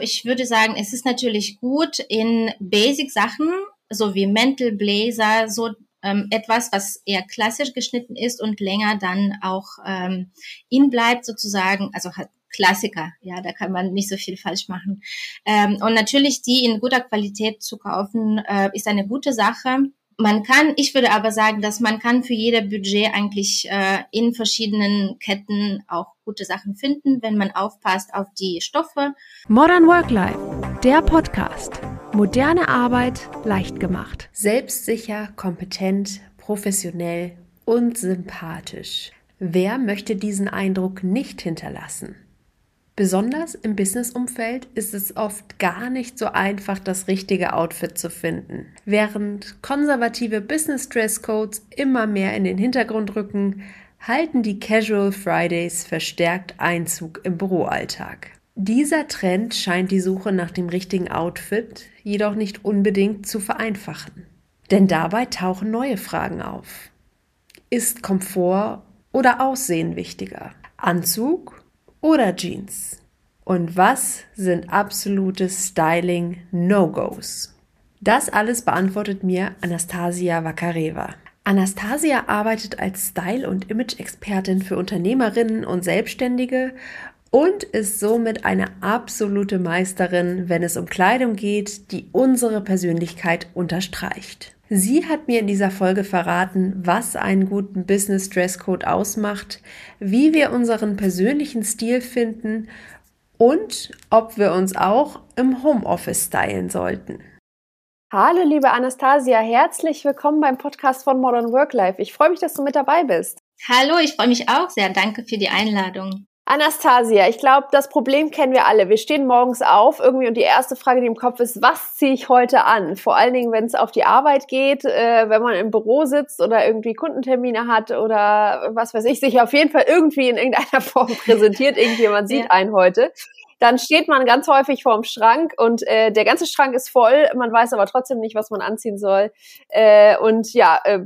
Ich würde sagen, es ist natürlich gut in Basic-Sachen, so wie Mental Blazer, so ähm, etwas, was eher klassisch geschnitten ist und länger dann auch ähm, in bleibt sozusagen, also hat Klassiker, ja, da kann man nicht so viel falsch machen. Ähm, und natürlich die in guter Qualität zu kaufen, äh, ist eine gute Sache. Man kann, ich würde aber sagen, dass man kann für jeder Budget eigentlich äh, in verschiedenen Ketten auch gute Sachen finden, wenn man aufpasst auf die Stoffe. Modern Work Life, der Podcast. Moderne Arbeit leicht gemacht. Selbstsicher, kompetent, professionell und sympathisch. Wer möchte diesen Eindruck nicht hinterlassen? Besonders im Businessumfeld ist es oft gar nicht so einfach, das richtige Outfit zu finden. Während konservative Business Dresscodes immer mehr in den Hintergrund rücken, halten die Casual Fridays verstärkt Einzug im Büroalltag. Dieser Trend scheint die Suche nach dem richtigen Outfit jedoch nicht unbedingt zu vereinfachen. Denn dabei tauchen neue Fragen auf. Ist Komfort oder Aussehen wichtiger? Anzug oder Jeans? Und was sind absolute Styling-No-Gos? Das alles beantwortet mir Anastasia Vakareva. Anastasia arbeitet als Style- und Image-Expertin für Unternehmerinnen und Selbstständige und ist somit eine absolute Meisterin, wenn es um Kleidung geht, die unsere Persönlichkeit unterstreicht. Sie hat mir in dieser Folge verraten, was einen guten Business Dresscode ausmacht, wie wir unseren persönlichen Stil finden und ob wir uns auch im Homeoffice stylen sollten. Hallo, liebe Anastasia, herzlich willkommen beim Podcast von Modern Work Life. Ich freue mich, dass du mit dabei bist. Hallo, ich freue mich auch sehr. Danke für die Einladung. Anastasia, ich glaube, das Problem kennen wir alle. Wir stehen morgens auf irgendwie und die erste Frage, die im Kopf ist, was ziehe ich heute an? Vor allen Dingen, wenn es auf die Arbeit geht, äh, wenn man im Büro sitzt oder irgendwie Kundentermine hat oder was weiß ich, sich auf jeden Fall irgendwie in irgendeiner Form präsentiert. Irgendjemand sieht ja. einen heute dann steht man ganz häufig vorm Schrank und äh, der ganze Schrank ist voll, man weiß aber trotzdem nicht, was man anziehen soll äh, und ja, äh,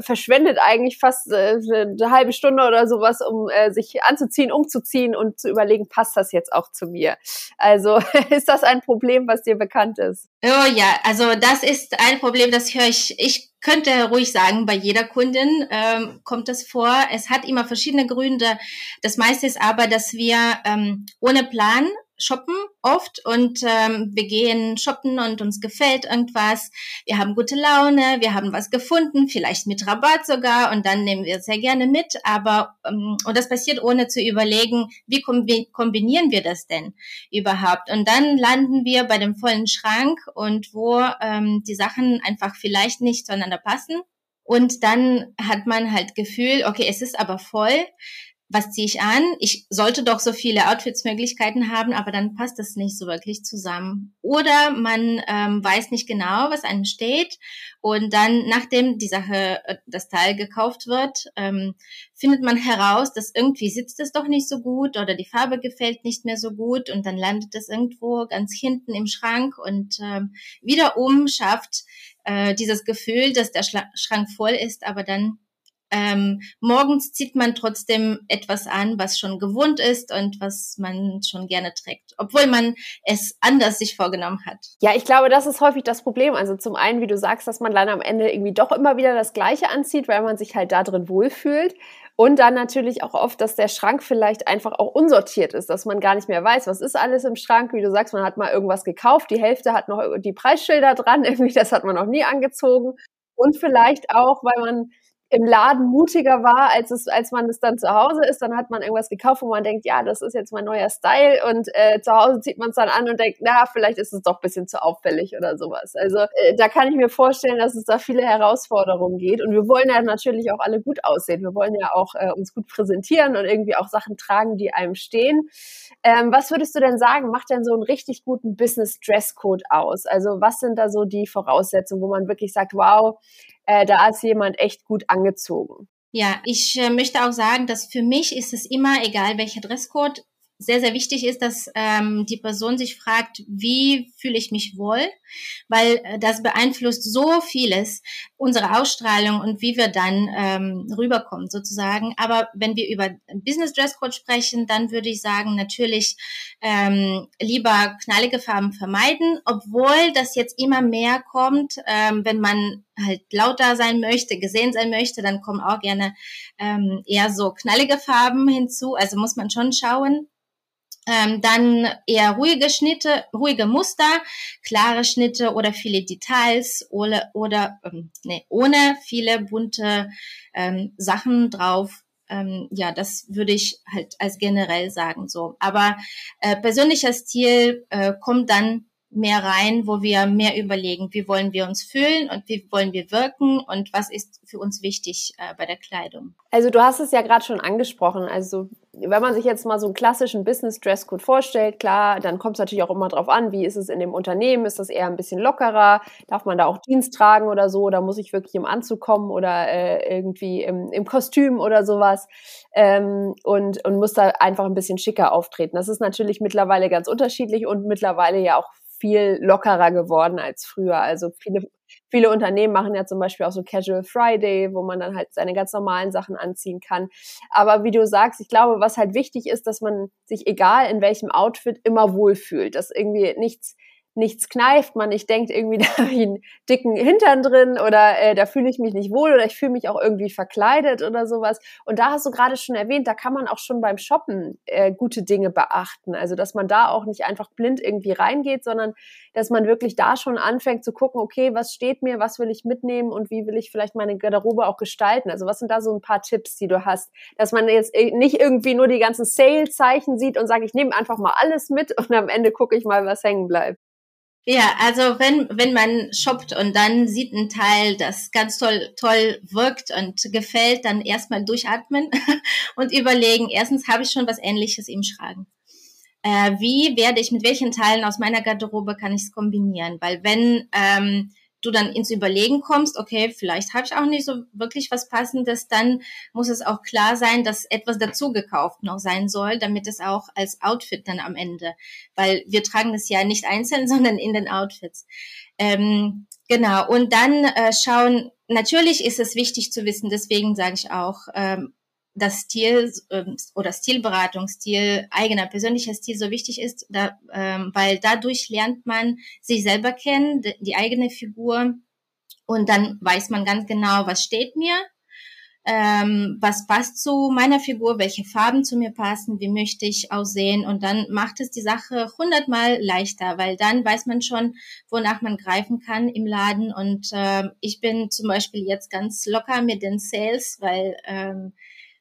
verschwendet eigentlich fast äh, eine halbe Stunde oder sowas, um äh, sich anzuziehen, umzuziehen und zu überlegen, passt das jetzt auch zu mir? Also ist das ein Problem, was dir bekannt ist? Oh ja, also das ist ein Problem, das höre ich, ich könnte ruhig sagen, bei jeder Kundin ähm, kommt das vor. Es hat immer verschiedene Gründe. Das meiste ist aber, dass wir ähm, ohne Plan shoppen oft und ähm, wir gehen shoppen und uns gefällt irgendwas. Wir haben gute Laune, wir haben was gefunden, vielleicht mit Rabatt sogar und dann nehmen wir es sehr gerne mit. Aber ähm, und das passiert ohne zu überlegen, wie kombinieren wir das denn überhaupt? Und dann landen wir bei dem vollen Schrank und wo ähm, die Sachen einfach vielleicht nicht zueinander passen. Und dann hat man halt Gefühl, okay, es ist aber voll was ziehe ich an? Ich sollte doch so viele Outfits-Möglichkeiten haben, aber dann passt das nicht so wirklich zusammen. Oder man ähm, weiß nicht genau, was einem steht und dann, nachdem die Sache, äh, das Teil gekauft wird, ähm, findet man heraus, dass irgendwie sitzt es doch nicht so gut oder die Farbe gefällt nicht mehr so gut und dann landet es irgendwo ganz hinten im Schrank und ähm, wiederum schafft äh, dieses Gefühl, dass der Schrank voll ist, aber dann ähm, morgens zieht man trotzdem etwas an, was schon gewohnt ist und was man schon gerne trägt, obwohl man es anders sich vorgenommen hat. Ja, ich glaube, das ist häufig das Problem. Also zum einen, wie du sagst, dass man dann am Ende irgendwie doch immer wieder das Gleiche anzieht, weil man sich halt da drin wohlfühlt. Und dann natürlich auch oft, dass der Schrank vielleicht einfach auch unsortiert ist, dass man gar nicht mehr weiß, was ist alles im Schrank. Wie du sagst, man hat mal irgendwas gekauft, die Hälfte hat noch die Preisschilder dran, irgendwie das hat man noch nie angezogen. Und vielleicht auch, weil man im Laden mutiger war, als es, als man es dann zu Hause ist. Dann hat man irgendwas gekauft, wo man denkt, ja, das ist jetzt mein neuer Style und äh, zu Hause zieht man es dann an und denkt, na, vielleicht ist es doch ein bisschen zu auffällig oder sowas. Also äh, da kann ich mir vorstellen, dass es da viele Herausforderungen geht und wir wollen ja natürlich auch alle gut aussehen. Wir wollen ja auch äh, uns gut präsentieren und irgendwie auch Sachen tragen, die einem stehen. Ähm, was würdest du denn sagen, macht denn so einen richtig guten Business Dresscode aus? Also was sind da so die Voraussetzungen, wo man wirklich sagt, wow, äh, da ist jemand echt gut angezogen. Ja, ich äh, möchte auch sagen, dass für mich ist es immer egal, welcher Dresscode sehr, sehr wichtig ist, dass ähm, die Person sich fragt, wie fühle ich mich wohl, weil äh, das beeinflusst so vieles, unsere Ausstrahlung und wie wir dann ähm, rüberkommen sozusagen. Aber wenn wir über Business Dress Code sprechen, dann würde ich sagen, natürlich ähm, lieber knallige Farben vermeiden, obwohl das jetzt immer mehr kommt, ähm, wenn man halt lauter sein möchte, gesehen sein möchte, dann kommen auch gerne ähm, eher so knallige Farben hinzu. Also muss man schon schauen. Ähm, dann eher ruhige Schnitte, ruhige Muster, klare Schnitte oder viele Details oder, oder ähm, nee, ohne viele bunte ähm, Sachen drauf. Ähm, ja, das würde ich halt als generell sagen so. Aber äh, persönlicher Stil äh, kommt dann mehr rein, wo wir mehr überlegen, wie wollen wir uns fühlen und wie wollen wir wirken und was ist für uns wichtig äh, bei der Kleidung. Also du hast es ja gerade schon angesprochen. Also wenn man sich jetzt mal so einen klassischen Business Dresscode vorstellt, klar, dann kommt es natürlich auch immer drauf an, wie ist es in dem Unternehmen? Ist das eher ein bisschen lockerer? Darf man da auch Jeans tragen oder so? Oder muss ich wirklich im Anzug kommen oder äh, irgendwie im, im Kostüm oder sowas? Ähm, und, und muss da einfach ein bisschen schicker auftreten. Das ist natürlich mittlerweile ganz unterschiedlich und mittlerweile ja auch viel lockerer geworden als früher. Also viele, viele Unternehmen machen ja zum Beispiel auch so Casual Friday, wo man dann halt seine ganz normalen Sachen anziehen kann. Aber wie du sagst, ich glaube, was halt wichtig ist, dass man sich egal in welchem Outfit immer wohlfühlt, dass irgendwie nichts nichts kneift, man nicht denkt, irgendwie da habe ich einen dicken Hintern drin oder äh, da fühle ich mich nicht wohl oder ich fühle mich auch irgendwie verkleidet oder sowas. Und da hast du gerade schon erwähnt, da kann man auch schon beim Shoppen äh, gute Dinge beachten. Also dass man da auch nicht einfach blind irgendwie reingeht, sondern dass man wirklich da schon anfängt zu gucken, okay, was steht mir, was will ich mitnehmen und wie will ich vielleicht meine Garderobe auch gestalten. Also was sind da so ein paar Tipps, die du hast, dass man jetzt äh, nicht irgendwie nur die ganzen Sale-Zeichen sieht und sagt, ich nehme einfach mal alles mit und am Ende gucke ich mal, was hängen bleibt. Ja, also wenn, wenn man shoppt und dann sieht ein Teil, das ganz toll, toll wirkt und gefällt, dann erstmal durchatmen und überlegen, erstens habe ich schon was ähnliches im Schrank. Äh, wie werde ich, mit welchen Teilen aus meiner Garderobe kann ich es kombinieren? Weil wenn ähm, du dann ins Überlegen kommst, okay, vielleicht habe ich auch nicht so wirklich was Passendes, dann muss es auch klar sein, dass etwas dazu gekauft noch sein soll, damit es auch als Outfit dann am Ende, weil wir tragen das ja nicht einzeln, sondern in den Outfits. Ähm, genau, und dann äh, schauen, natürlich ist es wichtig zu wissen, deswegen sage ich auch, ähm, das Stil ähm, oder Stilberatung, Stil, eigener persönlicher Stil so wichtig ist, da, ähm, weil dadurch lernt man sich selber kennen, die, die eigene Figur. Und dann weiß man ganz genau, was steht mir, ähm, was passt zu meiner Figur, welche Farben zu mir passen, wie möchte ich aussehen. Und dann macht es die Sache hundertmal leichter, weil dann weiß man schon, wonach man greifen kann im Laden. Und äh, ich bin zum Beispiel jetzt ganz locker mit den Sales, weil ähm,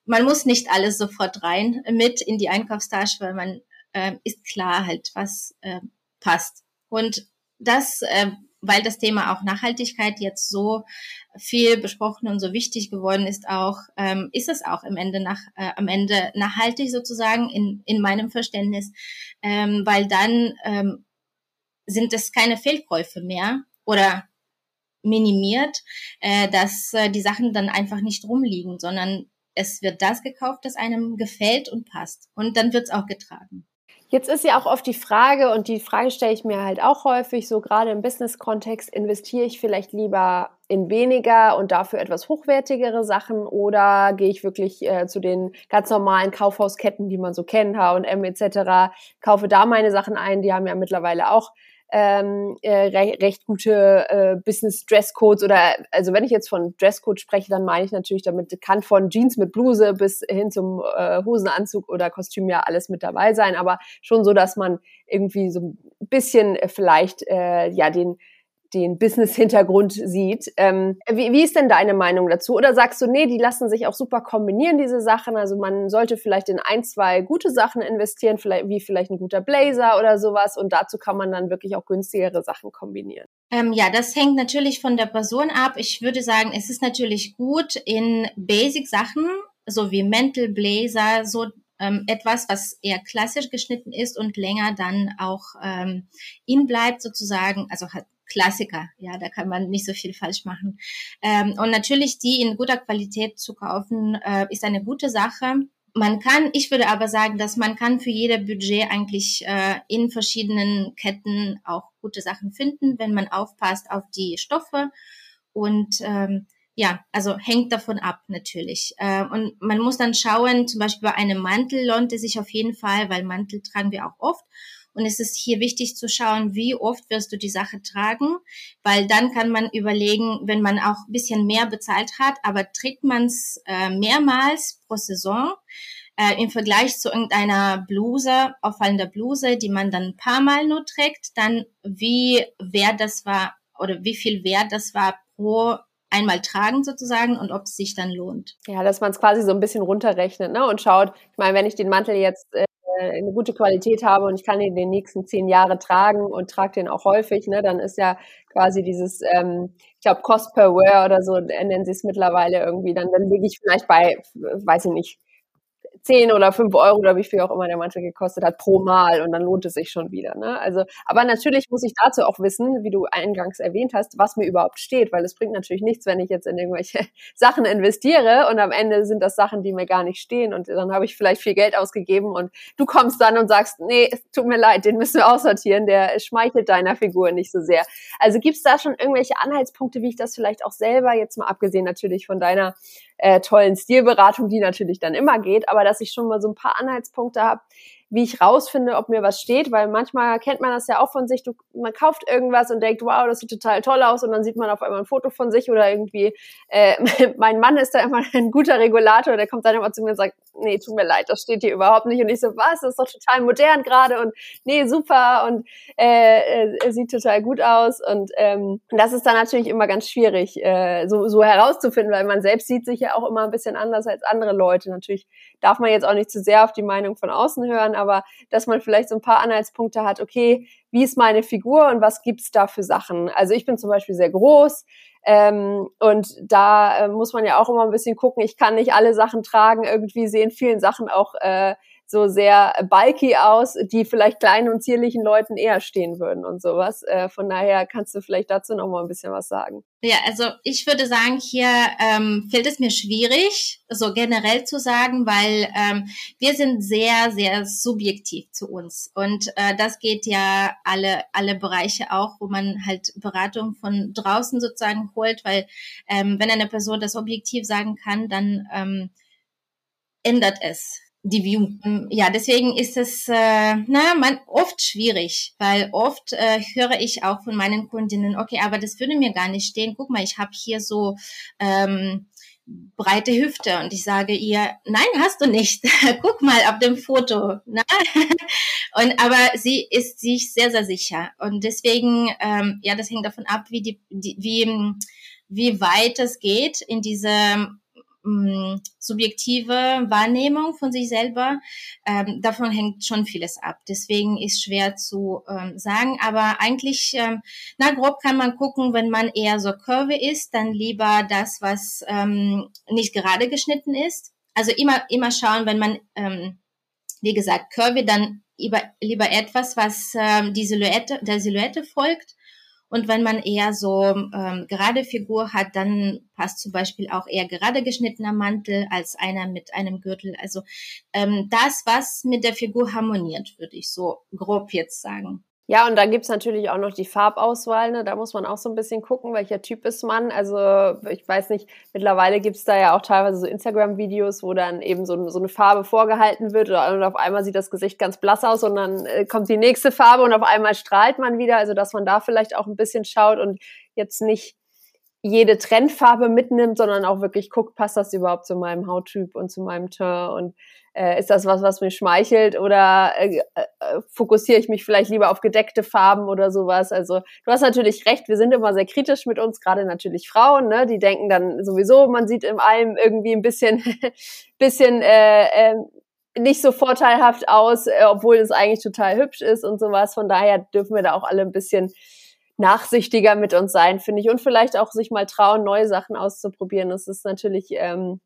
man muss nicht alles sofort rein mit in die Einkaufstasche, weil man äh, ist klar halt, was äh, passt. Und das, äh, weil das Thema auch Nachhaltigkeit jetzt so viel besprochen und so wichtig geworden ist, auch ähm, ist es auch im Ende nach, äh, am Ende nachhaltig sozusagen in, in meinem Verständnis, ähm, weil dann ähm, sind es keine Fehlkäufe mehr oder minimiert, äh, dass äh, die Sachen dann einfach nicht rumliegen, sondern es wird das gekauft, das einem gefällt und passt. Und dann wird es auch getragen. Jetzt ist ja auch oft die Frage, und die Frage stelle ich mir halt auch häufig, so gerade im Business-Kontext, investiere ich vielleicht lieber in weniger und dafür etwas hochwertigere Sachen oder gehe ich wirklich äh, zu den ganz normalen Kaufhausketten, die man so kennt, H&M etc., kaufe da meine Sachen ein, die haben ja mittlerweile auch ähm, äh, re recht gute äh, Business Dresscodes oder also wenn ich jetzt von Dresscode spreche, dann meine ich natürlich damit kann von Jeans mit Bluse bis hin zum äh, Hosenanzug oder Kostüm ja alles mit dabei sein, aber schon so, dass man irgendwie so ein bisschen äh, vielleicht äh, ja den den Business-Hintergrund sieht. Ähm, wie, wie ist denn deine Meinung dazu? Oder sagst du, nee, die lassen sich auch super kombinieren, diese Sachen? Also man sollte vielleicht in ein, zwei gute Sachen investieren, vielleicht, wie vielleicht ein guter Blazer oder sowas. Und dazu kann man dann wirklich auch günstigere Sachen kombinieren. Ähm, ja, das hängt natürlich von der Person ab. Ich würde sagen, es ist natürlich gut in Basic-Sachen, so wie Mantel, Blazer, so ähm, etwas, was eher klassisch geschnitten ist und länger dann auch ähm, in bleibt sozusagen, also hat Klassiker. Ja, da kann man nicht so viel falsch machen. Ähm, und natürlich die in guter Qualität zu kaufen, äh, ist eine gute Sache. man kann, ich würde aber sagen, dass man kann für jeder Budget eigentlich äh, in verschiedenen Ketten auch gute Sachen finden, wenn man aufpasst auf die Stoffe und ähm, ja, also hängt davon ab natürlich. Äh, und man muss dann schauen, zum Beispiel bei einem Mantel lohnt es sich auf jeden Fall, weil Mantel tragen wir auch oft. Und es ist hier wichtig zu schauen, wie oft wirst du die Sache tragen, weil dann kann man überlegen, wenn man auch ein bisschen mehr bezahlt hat, aber trägt man es äh, mehrmals pro Saison, äh, im Vergleich zu irgendeiner Bluse, auffallender Bluse, die man dann ein paar Mal nur trägt, dann wie wert das war oder wie viel wert das war pro einmal tragen sozusagen und ob es sich dann lohnt. Ja, dass man es quasi so ein bisschen runterrechnet ne? und schaut, ich meine, wenn ich den Mantel jetzt äh, eine gute Qualität habe und ich kann ihn den nächsten zehn Jahre tragen und trage den auch häufig, ne, dann ist ja quasi dieses, ähm, ich glaube, Cost per Wear oder so nennen sie es mittlerweile irgendwie, dann, dann liege ich vielleicht bei, weiß ich nicht, 10 oder 5 Euro oder wie viel auch immer der Mantel gekostet hat pro Mal und dann lohnt es sich schon wieder. Ne? Also, aber natürlich muss ich dazu auch wissen, wie du eingangs erwähnt hast, was mir überhaupt steht, weil es bringt natürlich nichts, wenn ich jetzt in irgendwelche Sachen investiere und am Ende sind das Sachen, die mir gar nicht stehen und dann habe ich vielleicht viel Geld ausgegeben und du kommst dann und sagst, nee, tut mir leid, den müssen wir aussortieren, der schmeichelt deiner Figur nicht so sehr. Also gibt es da schon irgendwelche Anhaltspunkte, wie ich das vielleicht auch selber jetzt mal abgesehen natürlich von deiner äh, tollen Stilberatung, die natürlich dann immer geht, aber dass ich schon mal so ein paar Anhaltspunkte habe, wie ich rausfinde, ob mir was steht, weil manchmal kennt man das ja auch von sich, du, man kauft irgendwas und denkt, wow, das sieht total toll aus und dann sieht man auf einmal ein Foto von sich oder irgendwie, äh, mein Mann ist da immer ein guter Regulator, der kommt dann immer zu mir und sagt, nee, tut mir leid, das steht hier überhaupt nicht. Und ich so, was, das ist doch total modern gerade und nee, super und äh, äh, sieht total gut aus. Und ähm, das ist dann natürlich immer ganz schwierig, äh, so, so herauszufinden, weil man selbst sieht sich ja auch immer ein bisschen anders als andere Leute. Natürlich darf man jetzt auch nicht zu sehr auf die Meinung von außen hören, aber dass man vielleicht so ein paar Anhaltspunkte hat, okay, wie ist meine Figur und was gibt's da für Sachen? Also ich bin zum Beispiel sehr groß, ähm, und da äh, muss man ja auch immer ein bisschen gucken. Ich kann nicht alle Sachen tragen. Irgendwie sehen vielen Sachen auch äh, so sehr bulky aus, die vielleicht kleinen und zierlichen Leuten eher stehen würden und sowas. Äh, von daher kannst du vielleicht dazu noch mal ein bisschen was sagen. Ja, also ich würde sagen, hier ähm, fällt es mir schwierig, so generell zu sagen, weil ähm, wir sind sehr, sehr subjektiv zu uns. Und äh, das geht ja alle, alle Bereiche auch, wo man halt Beratung von draußen sozusagen holt, weil ähm, wenn eine Person das objektiv sagen kann, dann ähm, ändert es die View. Ähm, ja, deswegen ist es äh, na, man, oft schwierig, weil oft äh, höre ich auch von meinen Kundinnen, okay, aber das würde mir gar nicht stehen. Guck mal, ich habe hier so ähm, breite Hüfte und ich sage ihr, nein, hast du nicht. Guck mal auf dem Foto. Na? und aber sie ist sich sehr, sehr sicher und deswegen, ähm, ja, das hängt davon ab, wie die, die wie wie weit es geht in diesem mh, subjektive Wahrnehmung von sich selber. Ähm, davon hängt schon vieles ab. Deswegen ist schwer zu ähm, sagen. Aber eigentlich, ähm, na grob kann man gucken, wenn man eher so Kurve ist, dann lieber das, was ähm, nicht gerade geschnitten ist. Also immer, immer schauen, wenn man, ähm, wie gesagt, Curvy, dann lieber, lieber etwas, was ähm, die Silhouette, der Silhouette folgt und wenn man eher so ähm, gerade Figur hat, dann passt zum Beispiel auch eher gerade geschnittener Mantel als einer mit einem Gürtel. Also ähm, das, was mit der Figur harmoniert, würde ich so grob jetzt sagen. Ja, und dann gibt's natürlich auch noch die Farbauswahl. Ne? Da muss man auch so ein bisschen gucken, welcher Typ ist man. Also ich weiß nicht, mittlerweile gibt's da ja auch teilweise so Instagram-Videos, wo dann eben so, so, eine Farbe vorgehalten wird und auf einmal sieht das Gesicht ganz blass aus und dann äh, kommt die nächste Farbe und auf einmal strahlt man wieder. Also dass man da vielleicht auch ein bisschen schaut und jetzt nicht jede Trendfarbe mitnimmt, sondern auch wirklich guckt, passt das überhaupt zu meinem Hauttyp und zu meinem Teint und äh, ist das was, was mir schmeichelt oder äh, äh, fokussiere ich mich vielleicht lieber auf gedeckte Farben oder sowas? Also du hast natürlich recht, wir sind immer sehr kritisch mit uns, gerade natürlich Frauen, ne? die denken dann sowieso, man sieht in allem irgendwie ein bisschen, bisschen äh, äh, nicht so vorteilhaft aus, äh, obwohl es eigentlich total hübsch ist und sowas. Von daher dürfen wir da auch alle ein bisschen nachsichtiger mit uns sein, finde ich. Und vielleicht auch sich mal trauen, neue Sachen auszuprobieren. Das ist natürlich ähm,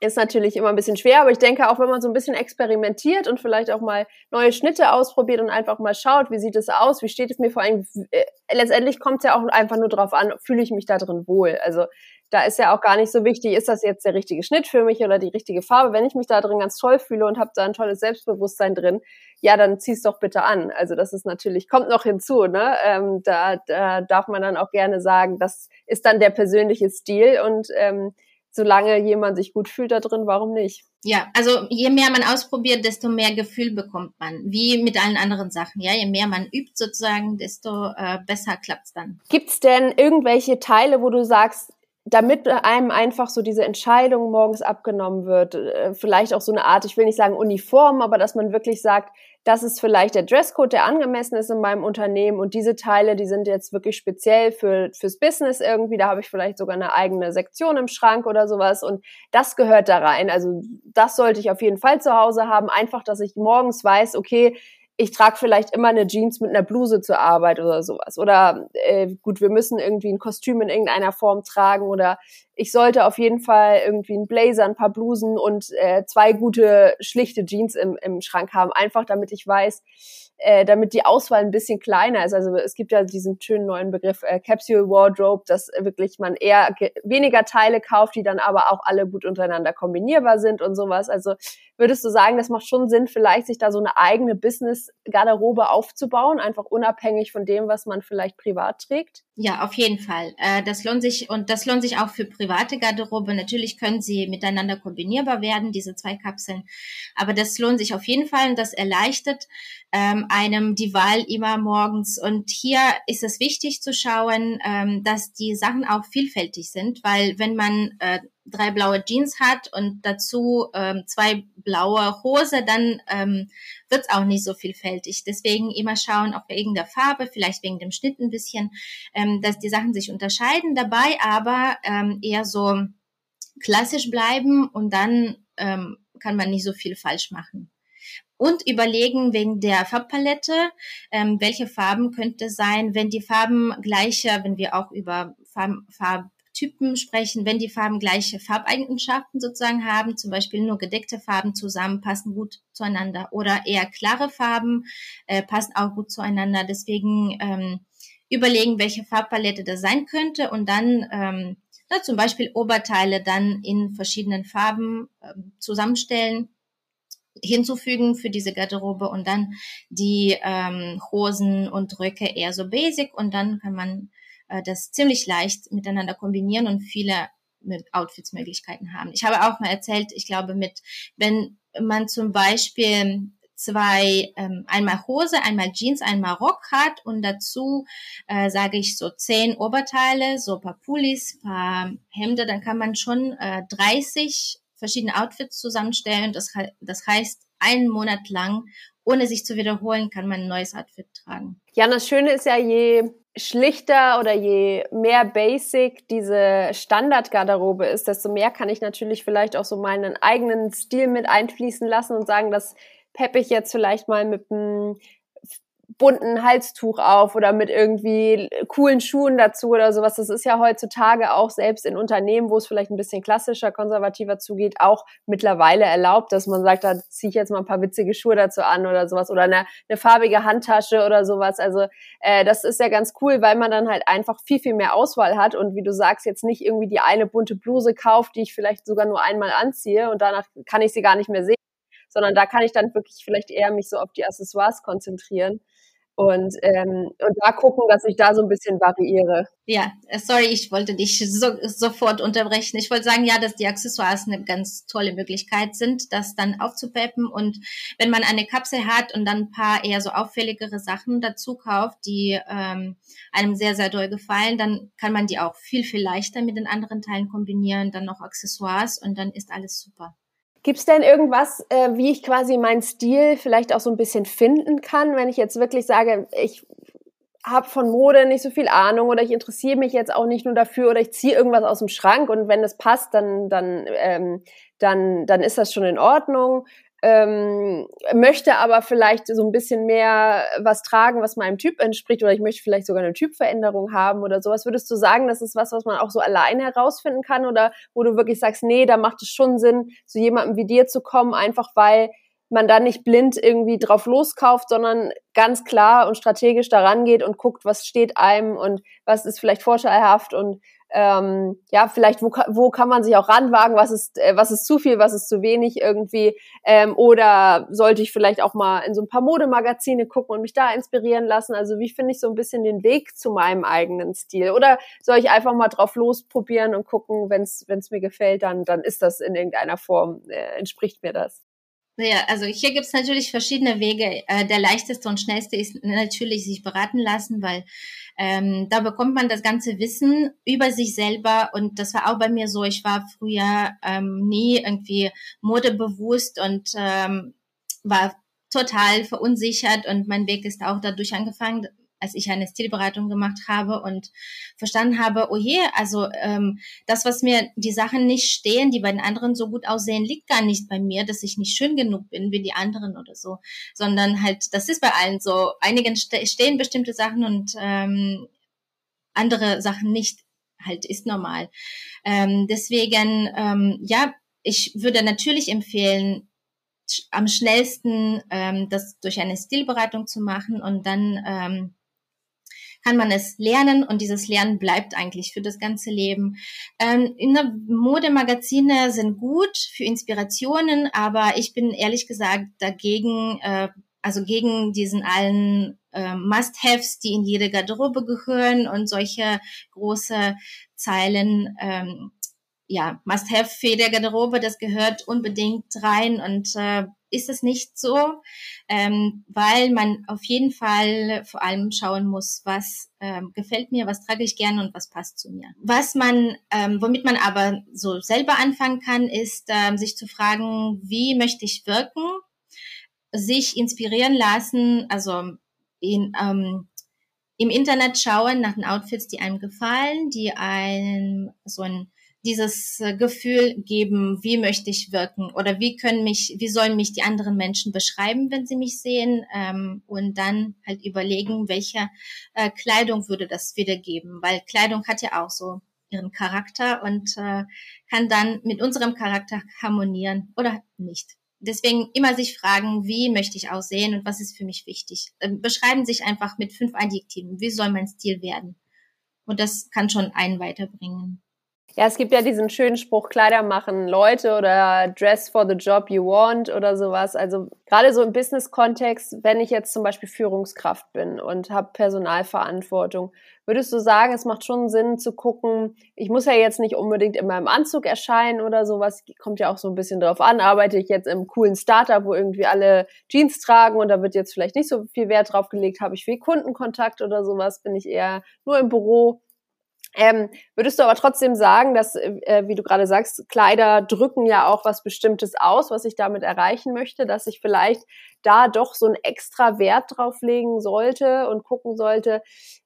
ist natürlich immer ein bisschen schwer, aber ich denke auch, wenn man so ein bisschen experimentiert und vielleicht auch mal neue Schnitte ausprobiert und einfach mal schaut, wie sieht es aus, wie steht es mir vor allem, äh, letztendlich kommt es ja auch einfach nur darauf an, fühle ich mich da drin wohl. Also da ist ja auch gar nicht so wichtig, ist das jetzt der richtige Schnitt für mich oder die richtige Farbe. Wenn ich mich da drin ganz toll fühle und habe da ein tolles Selbstbewusstsein drin, ja, dann zieh's doch bitte an. Also das ist natürlich, kommt noch hinzu, ne? Ähm, da, da darf man dann auch gerne sagen, das ist dann der persönliche Stil und ähm, solange jemand sich gut fühlt da drin, warum nicht? Ja, also je mehr man ausprobiert, desto mehr Gefühl bekommt man, wie mit allen anderen Sachen. Ja, je mehr man übt sozusagen, desto äh, besser klappt's dann. Gibt's denn irgendwelche Teile, wo du sagst, damit einem einfach so diese Entscheidung morgens abgenommen wird, äh, vielleicht auch so eine Art, ich will nicht sagen Uniform, aber dass man wirklich sagt, das ist vielleicht der Dresscode, der angemessen ist in meinem Unternehmen und diese Teile, die sind jetzt wirklich speziell für fürs Business irgendwie, da habe ich vielleicht sogar eine eigene Sektion im Schrank oder sowas und das gehört da rein. Also das sollte ich auf jeden Fall zu Hause haben, einfach, dass ich morgens weiß, okay, ich trage vielleicht immer eine Jeans mit einer Bluse zur Arbeit oder sowas. Oder äh, gut, wir müssen irgendwie ein Kostüm in irgendeiner Form tragen oder ich sollte auf jeden Fall irgendwie einen Blazer, ein paar Blusen und äh, zwei gute, schlichte Jeans im, im Schrank haben. Einfach damit ich weiß, äh, damit die Auswahl ein bisschen kleiner ist. Also es gibt ja diesen schönen neuen Begriff äh, Capsule Wardrobe, dass wirklich man eher weniger Teile kauft, die dann aber auch alle gut untereinander kombinierbar sind und sowas. Also würdest du sagen, das macht schon Sinn, vielleicht sich da so eine eigene Business-Garderobe aufzubauen, einfach unabhängig von dem, was man vielleicht privat trägt? Ja, auf jeden Fall. Äh, das lohnt sich und das lohnt sich auch für private Garderobe. Natürlich können sie miteinander kombinierbar werden, diese zwei Kapseln. Aber das lohnt sich auf jeden Fall und das erleichtert ähm, einem die Wahl immer morgens. Und hier ist es wichtig zu schauen, ähm, dass die Sachen auch vielfältig sind, weil wenn man äh, drei blaue Jeans hat und dazu ähm, zwei blaue Hose, dann ähm, wird auch nicht so vielfältig. Deswegen immer schauen, auch wegen der Farbe, vielleicht wegen dem Schnitt ein bisschen, ähm, dass die Sachen sich unterscheiden dabei, aber ähm, eher so klassisch bleiben und dann ähm, kann man nicht so viel falsch machen und überlegen wegen der Farbpalette, ähm, welche Farben könnte sein, wenn die Farben gleicher, wenn wir auch über Farb, Farbtypen sprechen, wenn die Farben gleiche Farbeigenschaften sozusagen haben, zum Beispiel nur gedeckte Farben zusammen passen gut zueinander oder eher klare Farben äh, passen auch gut zueinander. Deswegen ähm, überlegen, welche Farbpalette das sein könnte und dann ähm, na, zum Beispiel Oberteile dann in verschiedenen Farben ähm, zusammenstellen hinzufügen für diese Garderobe und dann die ähm, Hosen und Röcke eher so basic und dann kann man äh, das ziemlich leicht miteinander kombinieren und viele Outfits-Möglichkeiten haben. Ich habe auch mal erzählt, ich glaube mit, wenn man zum Beispiel zwei, ähm, einmal Hose, einmal Jeans, einmal Rock hat und dazu äh, sage ich so zehn Oberteile, so paar Pullis, paar Hemde, dann kann man schon äh, 30 verschiedene Outfits zusammenstellen. Das, das heißt, einen Monat lang, ohne sich zu wiederholen, kann man ein neues Outfit tragen. Ja, das Schöne ist ja, je schlichter oder je mehr basic diese Standardgarderobe ist, desto mehr kann ich natürlich vielleicht auch so meinen eigenen Stil mit einfließen lassen und sagen, das peppe ich jetzt vielleicht mal mit einem bunten Halstuch auf oder mit irgendwie coolen Schuhen dazu oder sowas. Das ist ja heutzutage auch selbst in Unternehmen, wo es vielleicht ein bisschen klassischer, konservativer zugeht, auch mittlerweile erlaubt, dass man sagt, da ziehe ich jetzt mal ein paar witzige Schuhe dazu an oder sowas oder eine, eine farbige Handtasche oder sowas. Also äh, das ist ja ganz cool, weil man dann halt einfach viel, viel mehr Auswahl hat und wie du sagst, jetzt nicht irgendwie die eine bunte Bluse kauft, die ich vielleicht sogar nur einmal anziehe und danach kann ich sie gar nicht mehr sehen sondern da kann ich dann wirklich vielleicht eher mich so auf die Accessoires konzentrieren und, ähm, und da gucken, dass ich da so ein bisschen variiere. Ja, äh, sorry, ich wollte dich so, sofort unterbrechen. Ich wollte sagen, ja, dass die Accessoires eine ganz tolle Möglichkeit sind, das dann aufzupeppen. Und wenn man eine Kapsel hat und dann ein paar eher so auffälligere Sachen dazu kauft, die ähm, einem sehr, sehr doll gefallen, dann kann man die auch viel, viel leichter mit den anderen Teilen kombinieren, dann noch Accessoires und dann ist alles super. Gibt es denn irgendwas, äh, wie ich quasi meinen Stil vielleicht auch so ein bisschen finden kann, wenn ich jetzt wirklich sage, ich habe von Mode nicht so viel Ahnung oder ich interessiere mich jetzt auch nicht nur dafür oder ich ziehe irgendwas aus dem Schrank und wenn es passt, dann dann ähm, dann dann ist das schon in Ordnung ähm, möchte aber vielleicht so ein bisschen mehr was tragen, was meinem Typ entspricht, oder ich möchte vielleicht sogar eine Typveränderung haben oder sowas. Würdest du sagen, das ist was, was man auch so alleine herausfinden kann oder wo du wirklich sagst, nee, da macht es schon Sinn, zu jemandem wie dir zu kommen, einfach weil man dann nicht blind irgendwie drauf loskauft, sondern ganz klar und strategisch daran geht und guckt, was steht einem und was ist vielleicht vorteilhaft und ähm, ja, vielleicht wo, wo kann man sich auch ranwagen, was ist, äh, was ist zu viel, was ist zu wenig irgendwie, ähm, oder sollte ich vielleicht auch mal in so ein paar Modemagazine gucken und mich da inspirieren lassen, also wie finde ich so ein bisschen den Weg zu meinem eigenen Stil, oder soll ich einfach mal drauf losprobieren und gucken, wenn es mir gefällt, dann, dann ist das in irgendeiner Form, äh, entspricht mir das. Ja, also hier gibt's natürlich verschiedene Wege. Äh, der leichteste und schnellste ist natürlich sich beraten lassen, weil ähm, da bekommt man das ganze Wissen über sich selber und das war auch bei mir so. Ich war früher ähm, nie irgendwie modebewusst und ähm, war total verunsichert und mein Weg ist auch dadurch angefangen, als ich eine Stilberatung gemacht habe und verstanden habe, oh je, also ähm, das, was mir die Sachen nicht stehen, die bei den anderen so gut aussehen, liegt gar nicht bei mir, dass ich nicht schön genug bin wie die anderen oder so, sondern halt, das ist bei allen so. Einigen ste stehen bestimmte Sachen und ähm, andere Sachen nicht. Halt ist normal. Ähm, deswegen, ähm, ja, ich würde natürlich empfehlen, am schnellsten ähm, das durch eine Stilberatung zu machen und dann ähm, kann man es lernen und dieses Lernen bleibt eigentlich für das ganze Leben. Ähm, Modemagazine sind gut für Inspirationen, aber ich bin ehrlich gesagt dagegen, äh, also gegen diesen allen äh, Must-Haves, die in jede Garderobe gehören und solche große Zeilen. Ähm, ja, Must-Have für der Garderobe, das gehört unbedingt rein und äh, ist es nicht so, ähm, weil man auf jeden Fall vor allem schauen muss, was ähm, gefällt mir, was trage ich gerne und was passt zu mir. Was man, ähm, womit man aber so selber anfangen kann, ist ähm, sich zu fragen, wie möchte ich wirken, sich inspirieren lassen, also in, ähm, im Internet schauen nach den Outfits, die einem gefallen, die einem so ein dieses äh, Gefühl geben, wie möchte ich wirken oder wie können mich, wie sollen mich die anderen Menschen beschreiben, wenn sie mich sehen ähm, und dann halt überlegen, welche äh, Kleidung würde das wiedergeben, weil Kleidung hat ja auch so ihren Charakter und äh, kann dann mit unserem Charakter harmonieren oder nicht. Deswegen immer sich fragen, wie möchte ich aussehen und was ist für mich wichtig. Ähm, beschreiben sich einfach mit fünf Adjektiven, wie soll mein Stil werden. Und das kann schon einen weiterbringen. Ja, es gibt ja diesen schönen Spruch, Kleider machen Leute oder dress for the job you want oder sowas. Also gerade so im Business-Kontext, wenn ich jetzt zum Beispiel Führungskraft bin und habe Personalverantwortung, würdest du sagen, es macht schon Sinn zu gucken, ich muss ja jetzt nicht unbedingt in meinem Anzug erscheinen oder sowas, kommt ja auch so ein bisschen drauf an, arbeite ich jetzt im coolen Startup, wo irgendwie alle Jeans tragen und da wird jetzt vielleicht nicht so viel Wert drauf gelegt, habe ich viel Kundenkontakt oder sowas, bin ich eher nur im Büro ähm, würdest du aber trotzdem sagen, dass, äh, wie du gerade sagst, Kleider drücken ja auch was Bestimmtes aus, was ich damit erreichen möchte, dass ich vielleicht da doch so einen extra Wert drauf legen sollte und gucken sollte,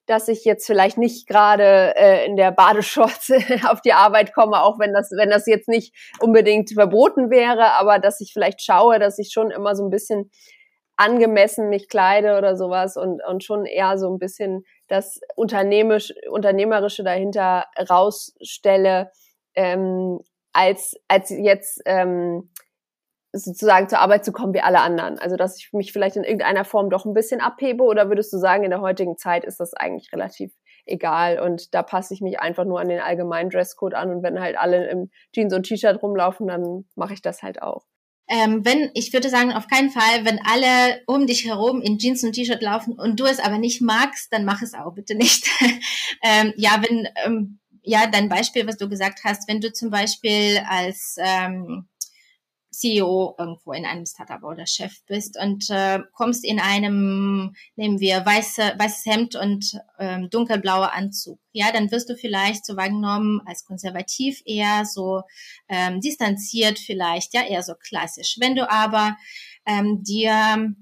dass ich jetzt vielleicht nicht gerade äh, in der Badeshorts auf die Arbeit komme, auch wenn das, wenn das jetzt nicht unbedingt verboten wäre, aber dass ich vielleicht schaue, dass ich schon immer so ein bisschen angemessen mich kleide oder sowas und, und schon eher so ein bisschen das Unternehmisch, Unternehmerische dahinter rausstelle, ähm, als, als jetzt ähm, sozusagen zur Arbeit zu kommen wie alle anderen. Also dass ich mich vielleicht in irgendeiner Form doch ein bisschen abhebe oder würdest du sagen, in der heutigen Zeit ist das eigentlich relativ egal und da passe ich mich einfach nur an den allgemeinen Dresscode an und wenn halt alle im Jeans und T-Shirt rumlaufen, dann mache ich das halt auch. Ähm, wenn, ich würde sagen, auf keinen Fall, wenn alle um dich herum in Jeans und T-Shirt laufen und du es aber nicht magst, dann mach es auch bitte nicht. ähm, ja, wenn, ähm, ja, dein Beispiel, was du gesagt hast, wenn du zum Beispiel als ähm, CEO irgendwo in einem Startup oder Chef bist und äh, kommst in einem, nehmen wir weiße, weißes Hemd und ähm, dunkelblauer Anzug, ja, dann wirst du vielleicht so wahrgenommen als konservativ eher so ähm, distanziert vielleicht, ja, eher so klassisch. Wenn du aber ähm, dir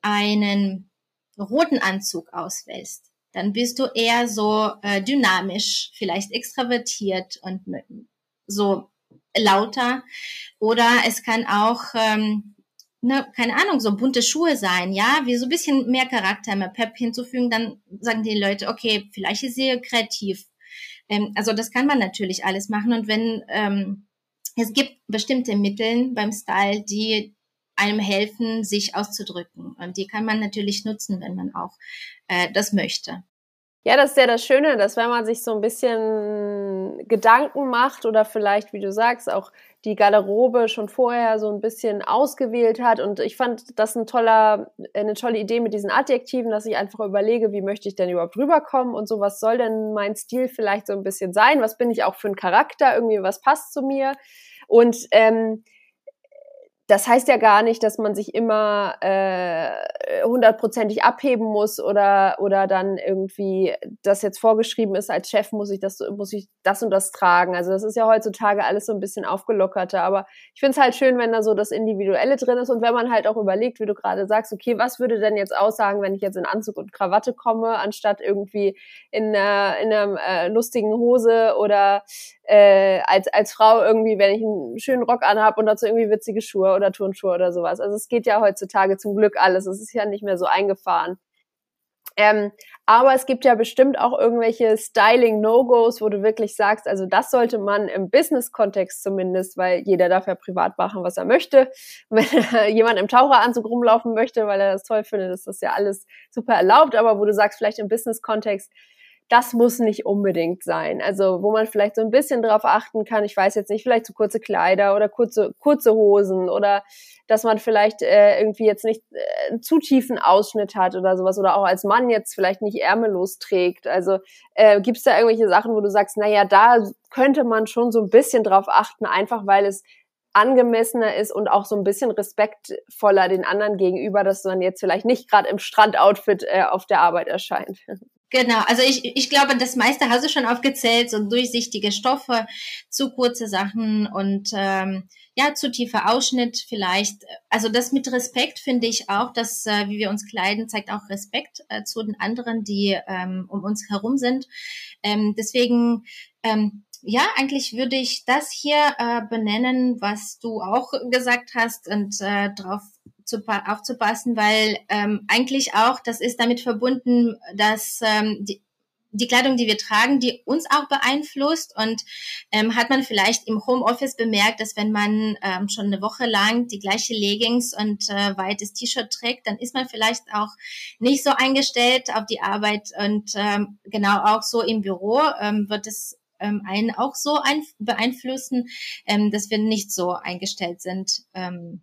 einen roten Anzug auswählst, dann bist du eher so äh, dynamisch, vielleicht extravertiert und so lauter. Oder es kann auch, ähm, ne, keine Ahnung, so bunte Schuhe sein, ja, wie so ein bisschen mehr Charakter, mehr Pep hinzufügen, dann sagen die Leute, okay, vielleicht ist sie kreativ. Ähm, also das kann man natürlich alles machen. Und wenn ähm, es gibt bestimmte Mittel beim Style, die einem helfen, sich auszudrücken. Und die kann man natürlich nutzen, wenn man auch äh, das möchte. Ja, das ist ja das Schöne, dass wenn man sich so ein bisschen Gedanken macht oder vielleicht, wie du sagst, auch die Garderobe schon vorher so ein bisschen ausgewählt hat. Und ich fand das ein toller, eine tolle Idee mit diesen Adjektiven, dass ich einfach überlege, wie möchte ich denn überhaupt rüberkommen und so, was soll denn mein Stil vielleicht so ein bisschen sein? Was bin ich auch für ein Charakter? Irgendwie, was passt zu mir? Und ähm, das heißt ja gar nicht, dass man sich immer äh, hundertprozentig abheben muss oder oder dann irgendwie das jetzt vorgeschrieben ist als Chef muss ich das muss ich das und das tragen. Also das ist ja heutzutage alles so ein bisschen aufgelockerter. Aber ich finde es halt schön, wenn da so das Individuelle drin ist und wenn man halt auch überlegt, wie du gerade sagst, okay, was würde denn jetzt aussagen, wenn ich jetzt in Anzug und Krawatte komme, anstatt irgendwie in, äh, in einer äh, lustigen Hose oder äh, als, als Frau irgendwie, wenn ich einen schönen Rock anhab und dazu irgendwie witzige Schuhe oder Turnschuhe oder sowas. Also es geht ja heutzutage zum Glück alles. Es ist ja nicht mehr so eingefahren. Ähm, aber es gibt ja bestimmt auch irgendwelche Styling-No-Gos, wo du wirklich sagst, also das sollte man im Business-Kontext zumindest, weil jeder darf ja privat machen, was er möchte. Wenn jemand im Taucheranzug rumlaufen möchte, weil er das toll findet, ist das ja alles super erlaubt. Aber wo du sagst, vielleicht im Business-Kontext, das muss nicht unbedingt sein. Also wo man vielleicht so ein bisschen drauf achten kann, ich weiß jetzt nicht, vielleicht so kurze Kleider oder kurze, kurze Hosen oder dass man vielleicht äh, irgendwie jetzt nicht äh, zu tiefen Ausschnitt hat oder sowas oder auch als Mann jetzt vielleicht nicht ärmellos trägt. Also äh, gibt es da irgendwelche Sachen, wo du sagst, naja, da könnte man schon so ein bisschen drauf achten, einfach weil es angemessener ist und auch so ein bisschen respektvoller den anderen gegenüber, dass man jetzt vielleicht nicht gerade im Strandoutfit äh, auf der Arbeit erscheint. Genau, also ich, ich glaube, das meiste hast du schon aufgezählt, so durchsichtige Stoffe, zu kurze Sachen und ähm, ja, zu tiefer Ausschnitt vielleicht. Also das mit Respekt finde ich auch, dass äh, wie wir uns kleiden, zeigt auch Respekt äh, zu den anderen, die ähm, um uns herum sind. Ähm, deswegen ähm, ja, eigentlich würde ich das hier äh, benennen, was du auch gesagt hast und äh, darauf aufzupassen, weil ähm, eigentlich auch, das ist damit verbunden, dass ähm, die, die Kleidung, die wir tragen, die uns auch beeinflusst. Und ähm, hat man vielleicht im Homeoffice bemerkt, dass wenn man ähm, schon eine Woche lang die gleiche Leggings und äh, weites T-Shirt trägt, dann ist man vielleicht auch nicht so eingestellt auf die Arbeit. Und ähm, genau auch so im Büro ähm, wird es ähm, einen auch so ein, beeinflussen, ähm, dass wir nicht so eingestellt sind. Ähm,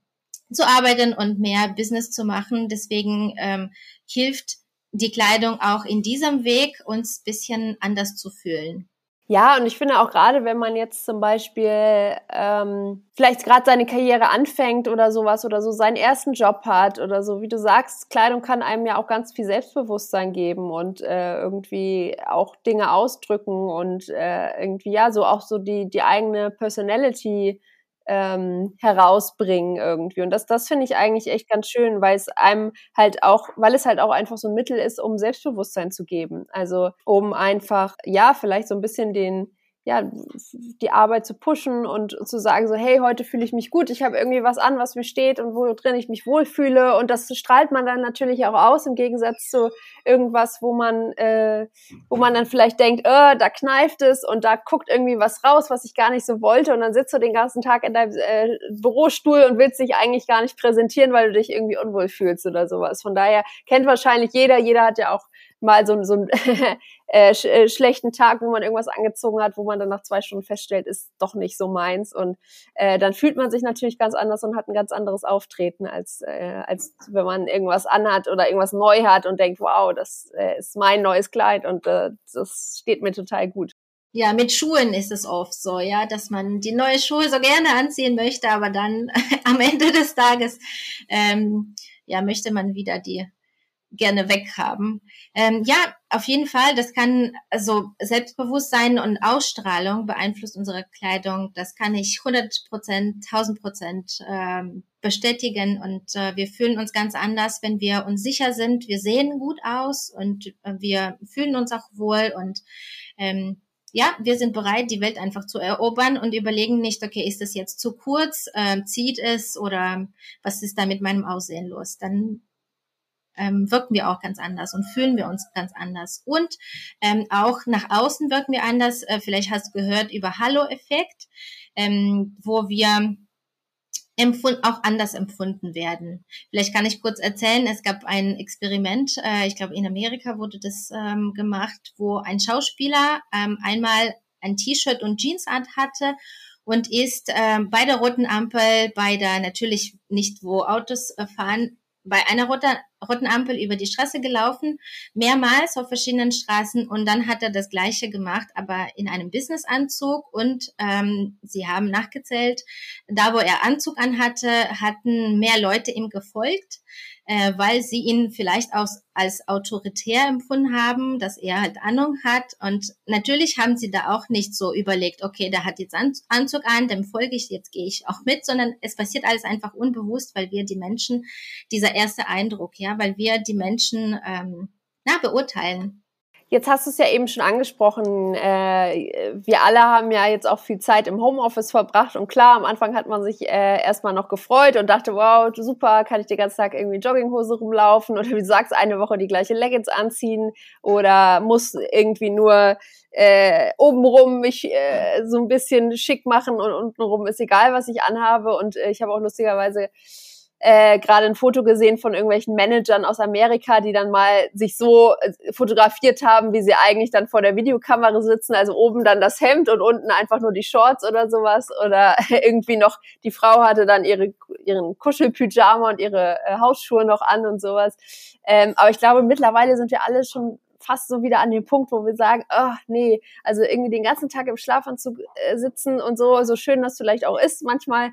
zu arbeiten und mehr Business zu machen. Deswegen ähm, hilft die Kleidung auch in diesem Weg, uns bisschen anders zu fühlen. Ja, und ich finde auch gerade, wenn man jetzt zum Beispiel ähm, vielleicht gerade seine Karriere anfängt oder sowas oder so seinen ersten Job hat oder so, wie du sagst, Kleidung kann einem ja auch ganz viel Selbstbewusstsein geben und äh, irgendwie auch Dinge ausdrücken und äh, irgendwie ja so auch so die die eigene Personality ähm, herausbringen irgendwie. Und das, das finde ich eigentlich echt ganz schön, weil es einem halt auch, weil es halt auch einfach so ein Mittel ist, um Selbstbewusstsein zu geben. Also um einfach, ja, vielleicht so ein bisschen den, ja, die Arbeit zu pushen und zu sagen so, hey, heute fühle ich mich gut, ich habe irgendwie was an, was mir steht und wo drin ich mich wohlfühle und das strahlt man dann natürlich auch aus im Gegensatz zu irgendwas, wo man, äh, wo man dann vielleicht denkt, äh, da kneift es und da guckt irgendwie was raus, was ich gar nicht so wollte und dann sitzt du den ganzen Tag in deinem äh, Bürostuhl und willst dich eigentlich gar nicht präsentieren, weil du dich irgendwie unwohl fühlst oder sowas. Von daher kennt wahrscheinlich jeder, jeder hat ja auch mal so, so einen äh, sch äh, schlechten Tag, wo man irgendwas angezogen hat, wo man dann nach zwei Stunden feststellt, ist doch nicht so meins. Und äh, dann fühlt man sich natürlich ganz anders und hat ein ganz anderes Auftreten, als, äh, als wenn man irgendwas anhat oder irgendwas neu hat und denkt, wow, das äh, ist mein neues Kleid und äh, das steht mir total gut. Ja, mit Schuhen ist es oft so, ja, dass man die neue Schuhe so gerne anziehen möchte, aber dann am Ende des Tages ähm, ja möchte man wieder die gerne weghaben. Ähm, ja, auf jeden Fall, das kann, also Selbstbewusstsein und Ausstrahlung beeinflusst unsere Kleidung. Das kann ich 100 Prozent, 1000 Prozent ähm, bestätigen und äh, wir fühlen uns ganz anders, wenn wir uns sicher sind. Wir sehen gut aus und äh, wir fühlen uns auch wohl und ähm, ja, wir sind bereit, die Welt einfach zu erobern und überlegen nicht, okay, ist das jetzt zu kurz, äh, zieht es oder was ist da mit meinem Aussehen los? Dann ähm, wirken wir auch ganz anders und fühlen wir uns ganz anders. Und ähm, auch nach außen wirken wir anders. Äh, vielleicht hast du gehört über Hallo-Effekt, ähm, wo wir auch anders empfunden werden. Vielleicht kann ich kurz erzählen, es gab ein Experiment, äh, ich glaube in Amerika wurde das ähm, gemacht, wo ein Schauspieler ähm, einmal ein T-Shirt und Jeans hatte und ist ähm, bei der roten Ampel, bei der natürlich nicht, wo Autos äh, fahren, bei einer roten, roten Ampel über die Straße gelaufen, mehrmals auf verschiedenen Straßen und dann hat er das gleiche gemacht, aber in einem Businessanzug und ähm, sie haben nachgezählt, da wo er Anzug anhatte, hatten mehr Leute ihm gefolgt äh, weil sie ihn vielleicht auch als autoritär empfunden haben, dass er halt Ahnung hat. Und natürlich haben sie da auch nicht so überlegt, okay, der hat jetzt Anzug an, dem folge ich, jetzt gehe ich auch mit, sondern es passiert alles einfach unbewusst, weil wir die Menschen, dieser erste Eindruck, ja, weil wir die Menschen ähm, na, beurteilen. Jetzt hast du es ja eben schon angesprochen. Äh, wir alle haben ja jetzt auch viel Zeit im Homeoffice verbracht und klar, am Anfang hat man sich äh, erstmal noch gefreut und dachte, wow, super, kann ich den ganzen Tag irgendwie Jogginghose rumlaufen oder wie du sagst, eine Woche die gleiche Leggings anziehen oder muss irgendwie nur äh, obenrum mich äh, so ein bisschen schick machen und untenrum ist egal, was ich anhabe und äh, ich habe auch lustigerweise äh, gerade ein Foto gesehen von irgendwelchen Managern aus Amerika, die dann mal sich so äh, fotografiert haben, wie sie eigentlich dann vor der Videokamera sitzen, also oben dann das Hemd und unten einfach nur die Shorts oder sowas oder irgendwie noch die Frau hatte dann ihre ihren Kuschelpyjama und ihre äh, Hausschuhe noch an und sowas. Ähm, aber ich glaube, mittlerweile sind wir alle schon fast so wieder an dem Punkt, wo wir sagen, ach nee, also irgendwie den ganzen Tag im Schlafanzug äh, sitzen und so, so schön das vielleicht auch ist, manchmal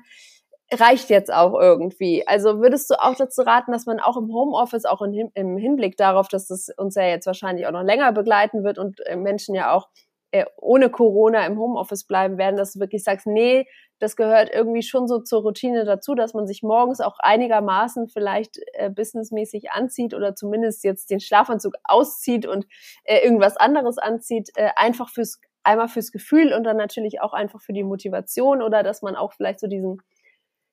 reicht jetzt auch irgendwie. Also würdest du auch dazu raten, dass man auch im Homeoffice, auch im Hinblick darauf, dass das uns ja jetzt wahrscheinlich auch noch länger begleiten wird und äh, Menschen ja auch äh, ohne Corona im Homeoffice bleiben werden, dass du wirklich sagst, nee, das gehört irgendwie schon so zur Routine dazu, dass man sich morgens auch einigermaßen vielleicht äh, businessmäßig anzieht oder zumindest jetzt den Schlafanzug auszieht und äh, irgendwas anderes anzieht, äh, einfach fürs einmal fürs Gefühl und dann natürlich auch einfach für die Motivation oder dass man auch vielleicht so diesen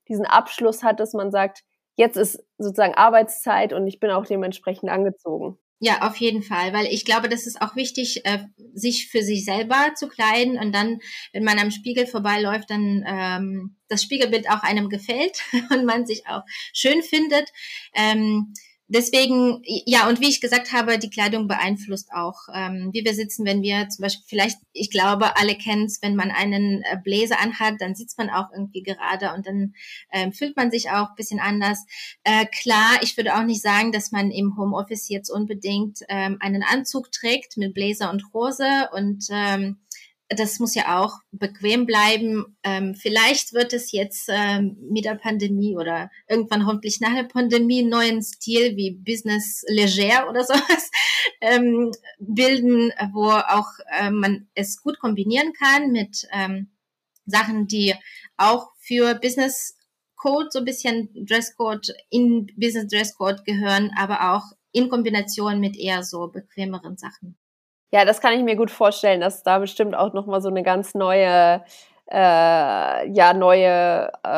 diesen Abschluss hat, dass man sagt, jetzt ist sozusagen Arbeitszeit und ich bin auch dementsprechend angezogen. Ja, auf jeden Fall, weil ich glaube, das ist auch wichtig, äh, sich für sich selber zu kleiden und dann, wenn man am Spiegel vorbeiläuft, dann ähm, das Spiegelbild auch einem gefällt und man sich auch schön findet. Ähm, deswegen, ja, und wie ich gesagt habe, die Kleidung beeinflusst auch, ähm, wie wir sitzen, wenn wir zum Beispiel, vielleicht, ich glaube, alle kennen es, wenn man einen äh, Bläser anhat, dann sitzt man auch irgendwie gerade und dann ähm, fühlt man sich auch bisschen anders. Äh, klar, ich würde auch nicht sagen, dass man im Homeoffice jetzt unbedingt ähm, einen Anzug trägt mit Bläser und Hose und ähm, das muss ja auch bequem bleiben. Ähm, vielleicht wird es jetzt ähm, mit der Pandemie oder irgendwann hoffentlich nach der Pandemie einen neuen Stil wie Business Leger oder sowas ähm, bilden, wo auch äh, man es gut kombinieren kann mit ähm, Sachen, die auch für Business Code, so ein bisschen Dresscode in Business Dresscode gehören, aber auch in Kombination mit eher so bequemeren Sachen. Ja, das kann ich mir gut vorstellen, dass da bestimmt auch nochmal so eine ganz neue äh, ja neue äh,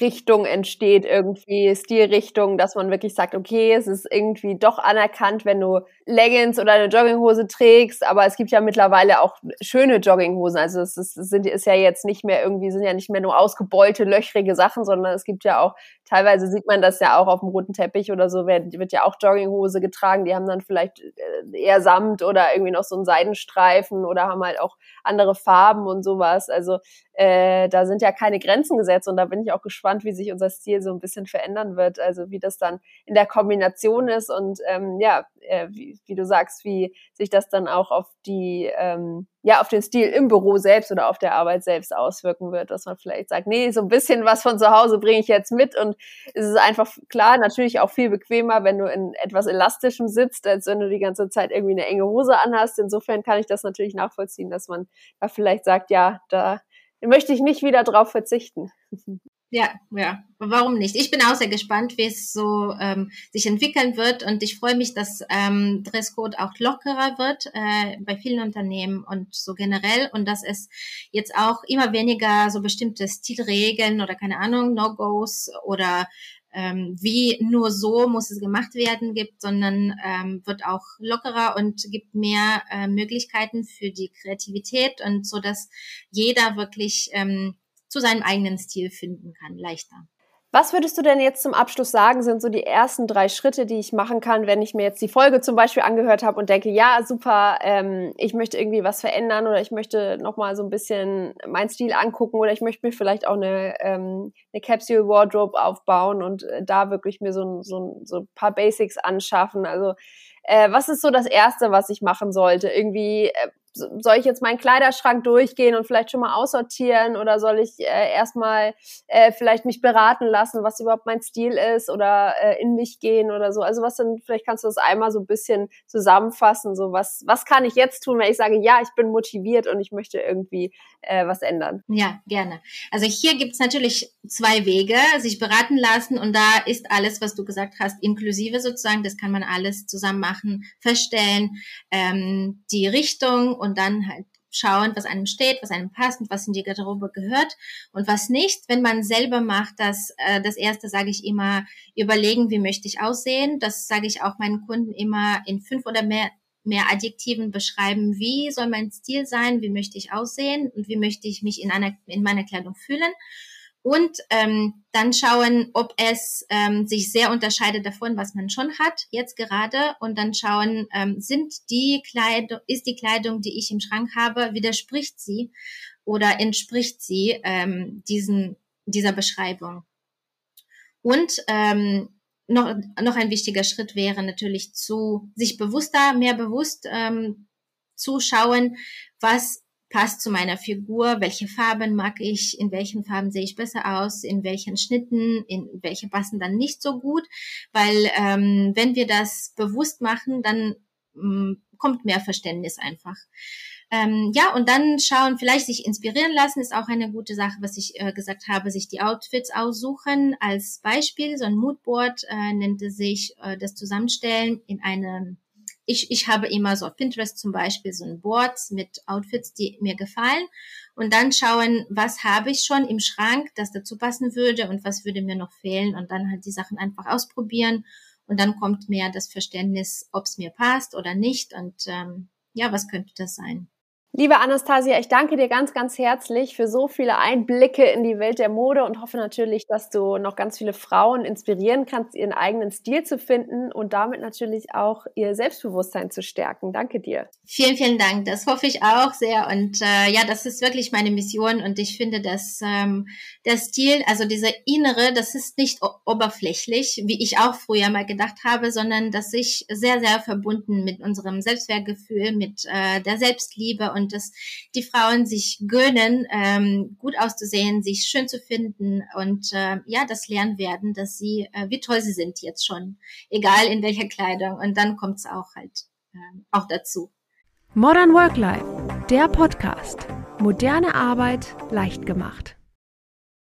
Richtung entsteht, irgendwie Stilrichtung, dass man wirklich sagt, okay, es ist irgendwie doch anerkannt, wenn du Leggings oder eine Jogginghose trägst, aber es gibt ja mittlerweile auch schöne Jogginghosen. Also es ist, sind, ist ja jetzt nicht mehr irgendwie, sind ja nicht mehr nur ausgebeulte, löchrige Sachen, sondern es gibt ja auch, teilweise sieht man das ja auch auf dem roten Teppich oder so, wird, wird ja auch Jogginghose getragen, die haben dann vielleicht äh, eher Samt oder irgendwie noch so einen Seidenstreifen oder haben halt auch andere Farben und sowas. Also äh, da sind ja keine Grenzen gesetzt und da bin ich auch gespannt, wie sich unser Stil so ein bisschen verändern wird. Also wie das dann in der Kombination ist und ähm, ja, äh, wie, wie du sagst, wie sich das dann auch auf die ähm, ja auf den Stil im Büro selbst oder auf der Arbeit selbst auswirken wird, dass man vielleicht sagt, nee, so ein bisschen was von zu Hause bringe ich jetzt mit und es ist einfach klar, natürlich auch viel bequemer, wenn du in etwas elastischem sitzt, als wenn du die ganze Zeit irgendwie eine enge Hose anhast. Insofern kann ich das natürlich nachvollziehen, dass man da vielleicht sagt, ja, da möchte ich nicht wieder drauf verzichten. Ja, ja, warum nicht? Ich bin auch sehr gespannt, wie es so ähm, sich entwickeln wird. Und ich freue mich, dass ähm, Dresscode auch lockerer wird äh, bei vielen Unternehmen und so generell. Und dass es jetzt auch immer weniger so bestimmte Stilregeln oder keine Ahnung, No-Gos oder ähm, wie nur so muss es gemacht werden gibt, sondern ähm, wird auch lockerer und gibt mehr äh, Möglichkeiten für die Kreativität und so, dass jeder wirklich ähm, zu seinem eigenen Stil finden kann, leichter. Was würdest du denn jetzt zum Abschluss sagen, sind so die ersten drei Schritte, die ich machen kann, wenn ich mir jetzt die Folge zum Beispiel angehört habe und denke, ja, super, ähm, ich möchte irgendwie was verändern oder ich möchte nochmal so ein bisschen meinen Stil angucken oder ich möchte mir vielleicht auch eine, ähm, eine Capsule Wardrobe aufbauen und äh, da wirklich mir so, so, so ein paar Basics anschaffen. Also äh, was ist so das Erste, was ich machen sollte? Irgendwie äh, soll ich jetzt meinen Kleiderschrank durchgehen und vielleicht schon mal aussortieren oder soll ich äh, erstmal äh, vielleicht mich beraten lassen, was überhaupt mein Stil ist oder äh, in mich gehen oder so. Also was denn, vielleicht kannst du das einmal so ein bisschen zusammenfassen, so was, was kann ich jetzt tun, wenn ich sage, ja, ich bin motiviert und ich möchte irgendwie äh, was ändern? Ja, gerne. Also hier gibt's natürlich zwei Wege, sich beraten lassen und da ist alles, was du gesagt hast, inklusive sozusagen, das kann man alles zusammen machen, feststellen, ähm, die Richtung und dann halt schauen, was einem steht, was einem passt und was in die Garderobe gehört und was nicht. Wenn man selber macht, das, äh, das erste sage ich immer, überlegen, wie möchte ich aussehen. Das sage ich auch meinen Kunden immer in fünf oder mehr mehr Adjektiven beschreiben, wie soll mein Stil sein, wie möchte ich aussehen und wie möchte ich mich in einer in meiner Kleidung fühlen und ähm, dann schauen, ob es ähm, sich sehr unterscheidet davon, was man schon hat jetzt gerade und dann schauen, ähm, sind die Kleidung, ist die Kleidung, die ich im Schrank habe, widerspricht sie oder entspricht sie ähm, diesen dieser Beschreibung. Und ähm, noch, noch ein wichtiger Schritt wäre natürlich zu sich bewusster, mehr bewusst ähm, zu schauen, was passt zu meiner Figur, welche Farben mag ich, in welchen Farben sehe ich besser aus, in welchen Schnitten, in welche passen dann nicht so gut, weil ähm, wenn wir das bewusst machen, dann ähm, kommt mehr Verständnis einfach. Ähm, ja, und dann schauen, vielleicht sich inspirieren lassen, ist auch eine gute Sache, was ich äh, gesagt habe, sich die Outfits aussuchen. Als Beispiel, so ein Moodboard äh, nennt es sich, äh, das Zusammenstellen in einem ich, ich habe immer so auf Pinterest zum Beispiel so ein Board mit Outfits, die mir gefallen und dann schauen, was habe ich schon im Schrank, das dazu passen würde und was würde mir noch fehlen und dann halt die Sachen einfach ausprobieren und dann kommt mehr das Verständnis, ob es mir passt oder nicht und ähm, ja, was könnte das sein? Liebe Anastasia, ich danke dir ganz, ganz herzlich für so viele Einblicke in die Welt der Mode und hoffe natürlich, dass du noch ganz viele Frauen inspirieren kannst, ihren eigenen Stil zu finden und damit natürlich auch ihr Selbstbewusstsein zu stärken. Danke dir. Vielen, vielen Dank. Das hoffe ich auch sehr. Und äh, ja, das ist wirklich meine Mission und ich finde, dass ähm, der Stil, also dieser innere, das ist nicht oberflächlich, wie ich auch früher mal gedacht habe, sondern dass ich sehr, sehr verbunden mit unserem Selbstwertgefühl, mit äh, der Selbstliebe und und dass die Frauen sich gönnen, ähm, gut auszusehen, sich schön zu finden und äh, ja, das lernen werden, dass sie, äh, wie toll sie sind jetzt schon, egal in welcher Kleidung. Und dann kommt es auch halt äh, auch dazu. Modern Work Life, der Podcast. Moderne Arbeit leicht gemacht.